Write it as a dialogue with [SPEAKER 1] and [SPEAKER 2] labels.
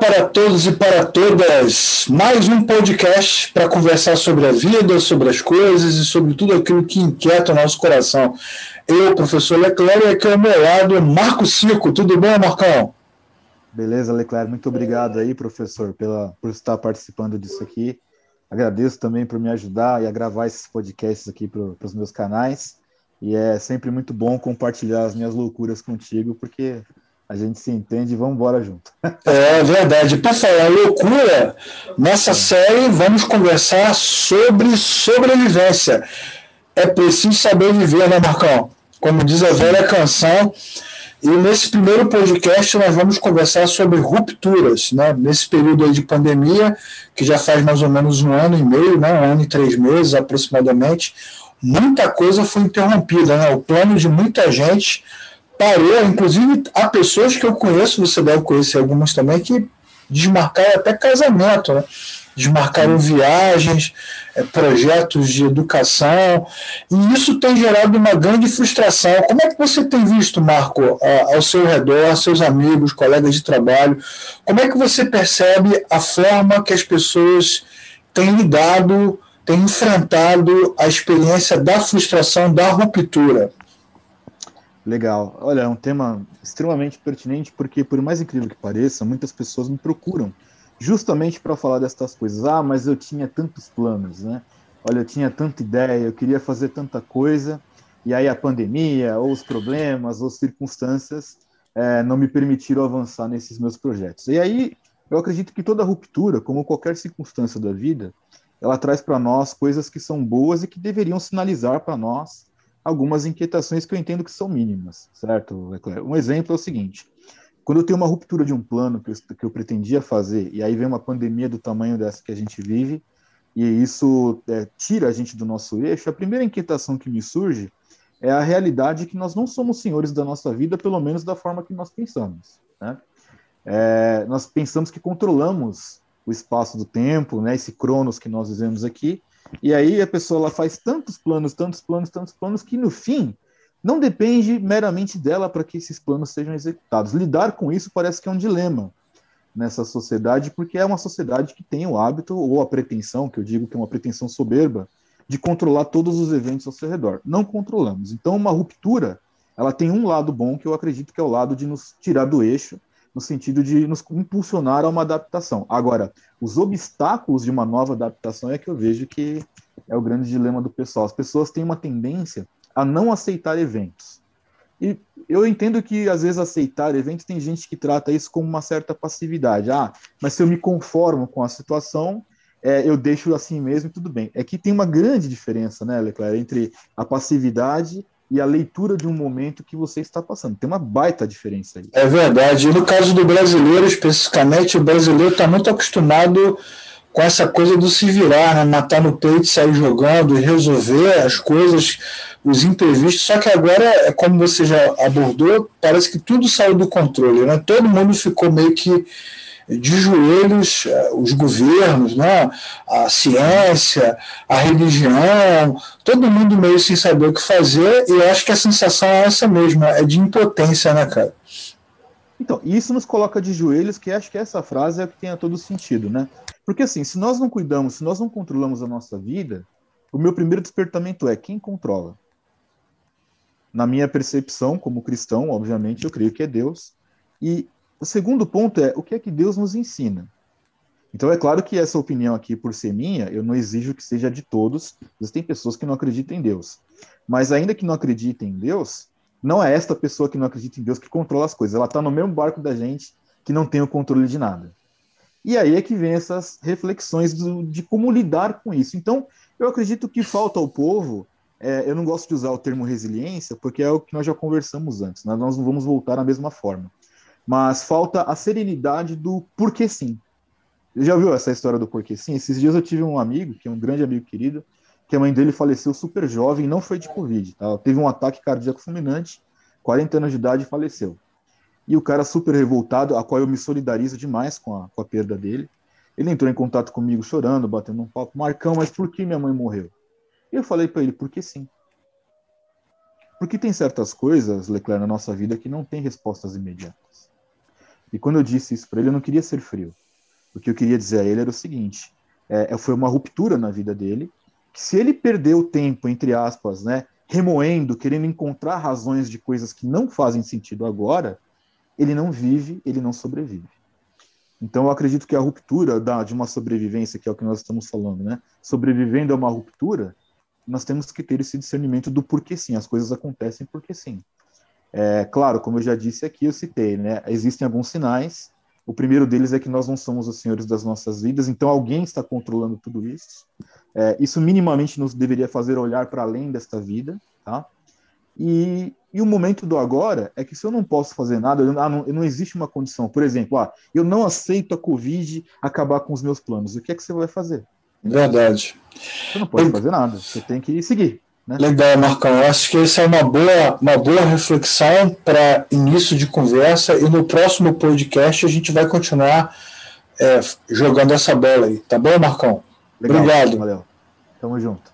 [SPEAKER 1] para todos e para todas. Mais um podcast para conversar sobre a vida, sobre as coisas e sobre tudo aquilo que inquieta o nosso coração. Eu, professor Leclerc, e aqui ao meu lado, Marco Cico. Tudo bem, Marcão?
[SPEAKER 2] Beleza, Leclerc. Muito obrigado aí, professor, pela, por estar participando disso aqui. Agradeço também por me ajudar e a gravar esses podcasts aqui para os meus canais. E é sempre muito bom compartilhar as minhas loucuras contigo, porque a gente se entende e vamos embora junto.
[SPEAKER 1] É verdade. Para falar loucura, nessa série vamos conversar sobre sobrevivência. É preciso saber viver, né, Marcão? Como diz a velha canção. E nesse primeiro podcast nós vamos conversar sobre rupturas, né? Nesse período aí de pandemia, que já faz mais ou menos um ano e meio, né? Um ano e três meses aproximadamente, muita coisa foi interrompida, né? O plano de muita gente parou, inclusive há pessoas que eu conheço, você deve conhecer algumas também, que desmarcaram até casamento, né? desmarcaram viagens, é, projetos de educação, e isso tem gerado uma grande frustração. Como é que você tem visto, Marco, ao seu redor, seus amigos, colegas de trabalho, como é que você percebe a forma que as pessoas têm lidado, têm enfrentado a experiência da frustração, da ruptura?
[SPEAKER 2] Legal. Olha, é um tema extremamente pertinente, porque, por mais incrível que pareça, muitas pessoas me procuram justamente para falar destas coisas. Ah, mas eu tinha tantos planos, né? Olha, eu tinha tanta ideia, eu queria fazer tanta coisa, e aí a pandemia, ou os problemas, ou circunstâncias é, não me permitiram avançar nesses meus projetos. E aí, eu acredito que toda ruptura, como qualquer circunstância da vida, ela traz para nós coisas que são boas e que deveriam sinalizar para nós algumas inquietações que eu entendo que são mínimas, certo, Um exemplo é o seguinte: quando eu tenho uma ruptura de um plano que eu, que eu pretendia fazer, e aí vem uma pandemia do tamanho dessa que a gente vive, e isso é, tira a gente do nosso eixo, a primeira inquietação que me surge é a realidade que nós não somos senhores da nossa vida, pelo menos da forma que nós pensamos. Né? É, nós pensamos que controlamos o espaço do tempo, né, esse cronos que nós vivemos aqui, e aí a pessoa ela faz tantos planos, tantos planos, tantos planos, que no fim não depende meramente dela para que esses planos sejam executados. Lidar com isso parece que é um dilema nessa sociedade, porque é uma sociedade que tem o hábito ou a pretensão, que eu digo que é uma pretensão soberba, de controlar todos os eventos ao seu redor. Não controlamos. Então, uma ruptura, ela tem um lado bom que eu acredito que é o lado de nos tirar do eixo no sentido de nos impulsionar a uma adaptação. Agora, os obstáculos de uma nova adaptação é que eu vejo que é o grande dilema do pessoal. As pessoas têm uma tendência a não aceitar eventos. E eu entendo que, às vezes, aceitar eventos, tem gente que trata isso como uma certa passividade. Ah, mas se eu me conformo com a situação, é, eu deixo assim mesmo e tudo bem. É que tem uma grande diferença, né, Leclerc, entre a passividade e a leitura de um momento que você está passando. Tem uma baita diferença aí.
[SPEAKER 1] É verdade. E no caso do brasileiro, especificamente, o brasileiro está muito acostumado com essa coisa do se virar, né? matar no peito, sair jogando e resolver as coisas, os imprevistos. Só que agora, é como você já abordou, parece que tudo saiu do controle. Né? Todo mundo ficou meio que de joelhos eh, os governos, né? a ciência, a religião, todo mundo meio sem saber o que fazer, e eu acho que a sensação é essa mesma, é de impotência, né, cara?
[SPEAKER 2] Então, isso nos coloca de joelhos, que acho que essa frase é que tem todo sentido, né? Porque assim, se nós não cuidamos, se nós não controlamos a nossa vida, o meu primeiro despertamento é quem controla? Na minha percepção, como cristão, obviamente, eu creio que é Deus. E o segundo ponto é o que é que Deus nos ensina. Então é claro que essa opinião aqui, por ser minha, eu não exijo que seja de todos. Existem pessoas que não acreditam em Deus. Mas ainda que não acreditem em Deus, não é esta pessoa que não acredita em Deus que controla as coisas. Ela está no mesmo barco da gente que não tem o controle de nada. E aí é que vem essas reflexões do, de como lidar com isso. Então, eu acredito que falta ao povo. É, eu não gosto de usar o termo resiliência, porque é o que nós já conversamos antes. Né? Nós não vamos voltar à mesma forma mas falta a serenidade do porquê sim. Você já viu essa história do porquê sim? Esses dias eu tive um amigo, que é um grande amigo querido, que a mãe dele faleceu super jovem, não foi de Covid, tá? teve um ataque cardíaco fulminante, 40 anos de idade faleceu. E o cara super revoltado, a qual eu me solidarizo demais com a, com a perda dele, ele entrou em contato comigo chorando, batendo um papo, Marcão, mas por que minha mãe morreu? E eu falei para ele, porque sim. Porque tem certas coisas, Leclerc, na nossa vida que não tem respostas imediatas. E quando eu disse isso para ele, eu não queria ser frio. O que eu queria dizer a ele era o seguinte: é, foi uma ruptura na vida dele, que se ele perdeu tempo, entre aspas, né, remoendo, querendo encontrar razões de coisas que não fazem sentido agora, ele não vive, ele não sobrevive. Então, eu acredito que a ruptura da, de uma sobrevivência, que é o que nós estamos falando, né? Sobrevivendo a uma ruptura, nós temos que ter esse discernimento do porquê sim, as coisas acontecem porque sim. É, claro, como eu já disse aqui, eu citei, né? Existem alguns sinais. O primeiro deles é que nós não somos os senhores das nossas vidas, então alguém está controlando tudo isso. É, isso minimamente nos deveria fazer olhar para além desta vida, tá? E, e o momento do agora é que se eu não posso fazer nada, eu, ah, não, não, existe uma condição. Por exemplo, ah, eu não aceito a Covid acabar com os meus planos. O que é que você vai fazer?
[SPEAKER 1] Verdade.
[SPEAKER 2] Você não pode fazer nada. Você tem que seguir. Né?
[SPEAKER 1] Legal, Marcão. Eu acho que essa é uma boa, uma boa reflexão para início de conversa. E no próximo podcast a gente vai continuar é, jogando essa bola aí. Tá bom, Marcão? Legal, Obrigado.
[SPEAKER 2] Valeu. Tamo junto.